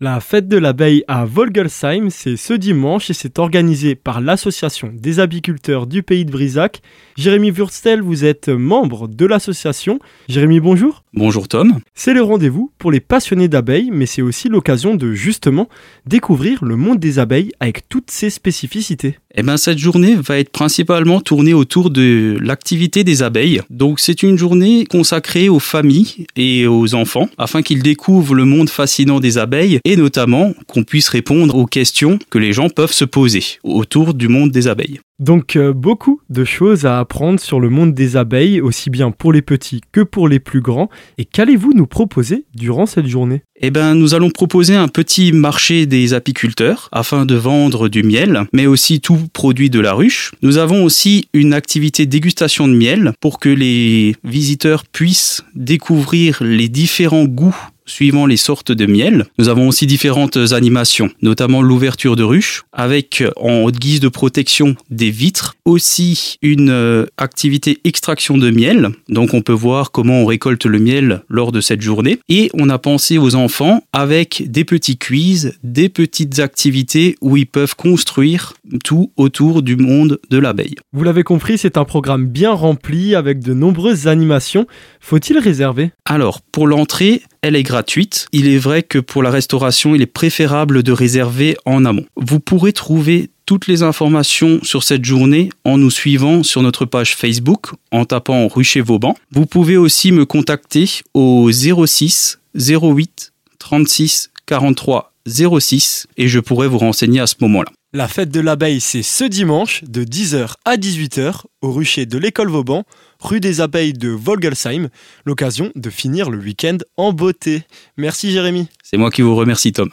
La fête de l'abeille à Volgelsheim, c'est ce dimanche et c'est organisé par l'association des apiculteurs du pays de Brisac. Jérémy Wurstel, vous êtes membre de l'association. Jérémy, bonjour. Bonjour Tom. C'est le rendez-vous pour les passionnés d'abeilles, mais c'est aussi l'occasion de justement découvrir le monde des abeilles avec toutes ses spécificités. Eh bien, cette journée va être principalement tournée autour de l'activité des abeilles. Donc, c'est une journée consacrée aux familles et aux enfants afin qu'ils découvrent le monde fascinant des abeilles et notamment qu'on puisse répondre aux questions que les gens peuvent se poser autour du monde des abeilles. Donc euh, beaucoup de choses à apprendre sur le monde des abeilles, aussi bien pour les petits que pour les plus grands. Et qu'allez-vous nous proposer durant cette journée? Eh bien, nous allons proposer un petit marché des apiculteurs afin de vendre du miel, mais aussi tout produit de la ruche. Nous avons aussi une activité dégustation de miel pour que les visiteurs puissent découvrir les différents goûts suivant les sortes de miel. Nous avons aussi différentes animations, notamment l'ouverture de ruches, avec en guise de protection des vitres, aussi une euh, activité extraction de miel. Donc on peut voir comment on récolte le miel lors de cette journée. Et on a pensé aux enfants avec des petits quiz, des petites activités où ils peuvent construire tout autour du monde de l'abeille. Vous l'avez compris, c'est un programme bien rempli avec de nombreuses animations. Faut-il réserver? Alors, pour l'entrée, elle est gratuite. Il est vrai que pour la restauration, il est préférable de réserver en amont. Vous pourrez trouver toutes les informations sur cette journée en nous suivant sur notre page Facebook en tapant Rucher Vauban. Vous pouvez aussi me contacter au 06 08 36 43 06 et je pourrai vous renseigner à ce moment-là. La fête de l'abeille, c'est ce dimanche de 10h à 18h au rucher de l'école Vauban, rue des abeilles de Volgelsheim. L'occasion de finir le week-end en beauté. Merci Jérémy. C'est moi qui vous remercie Tom.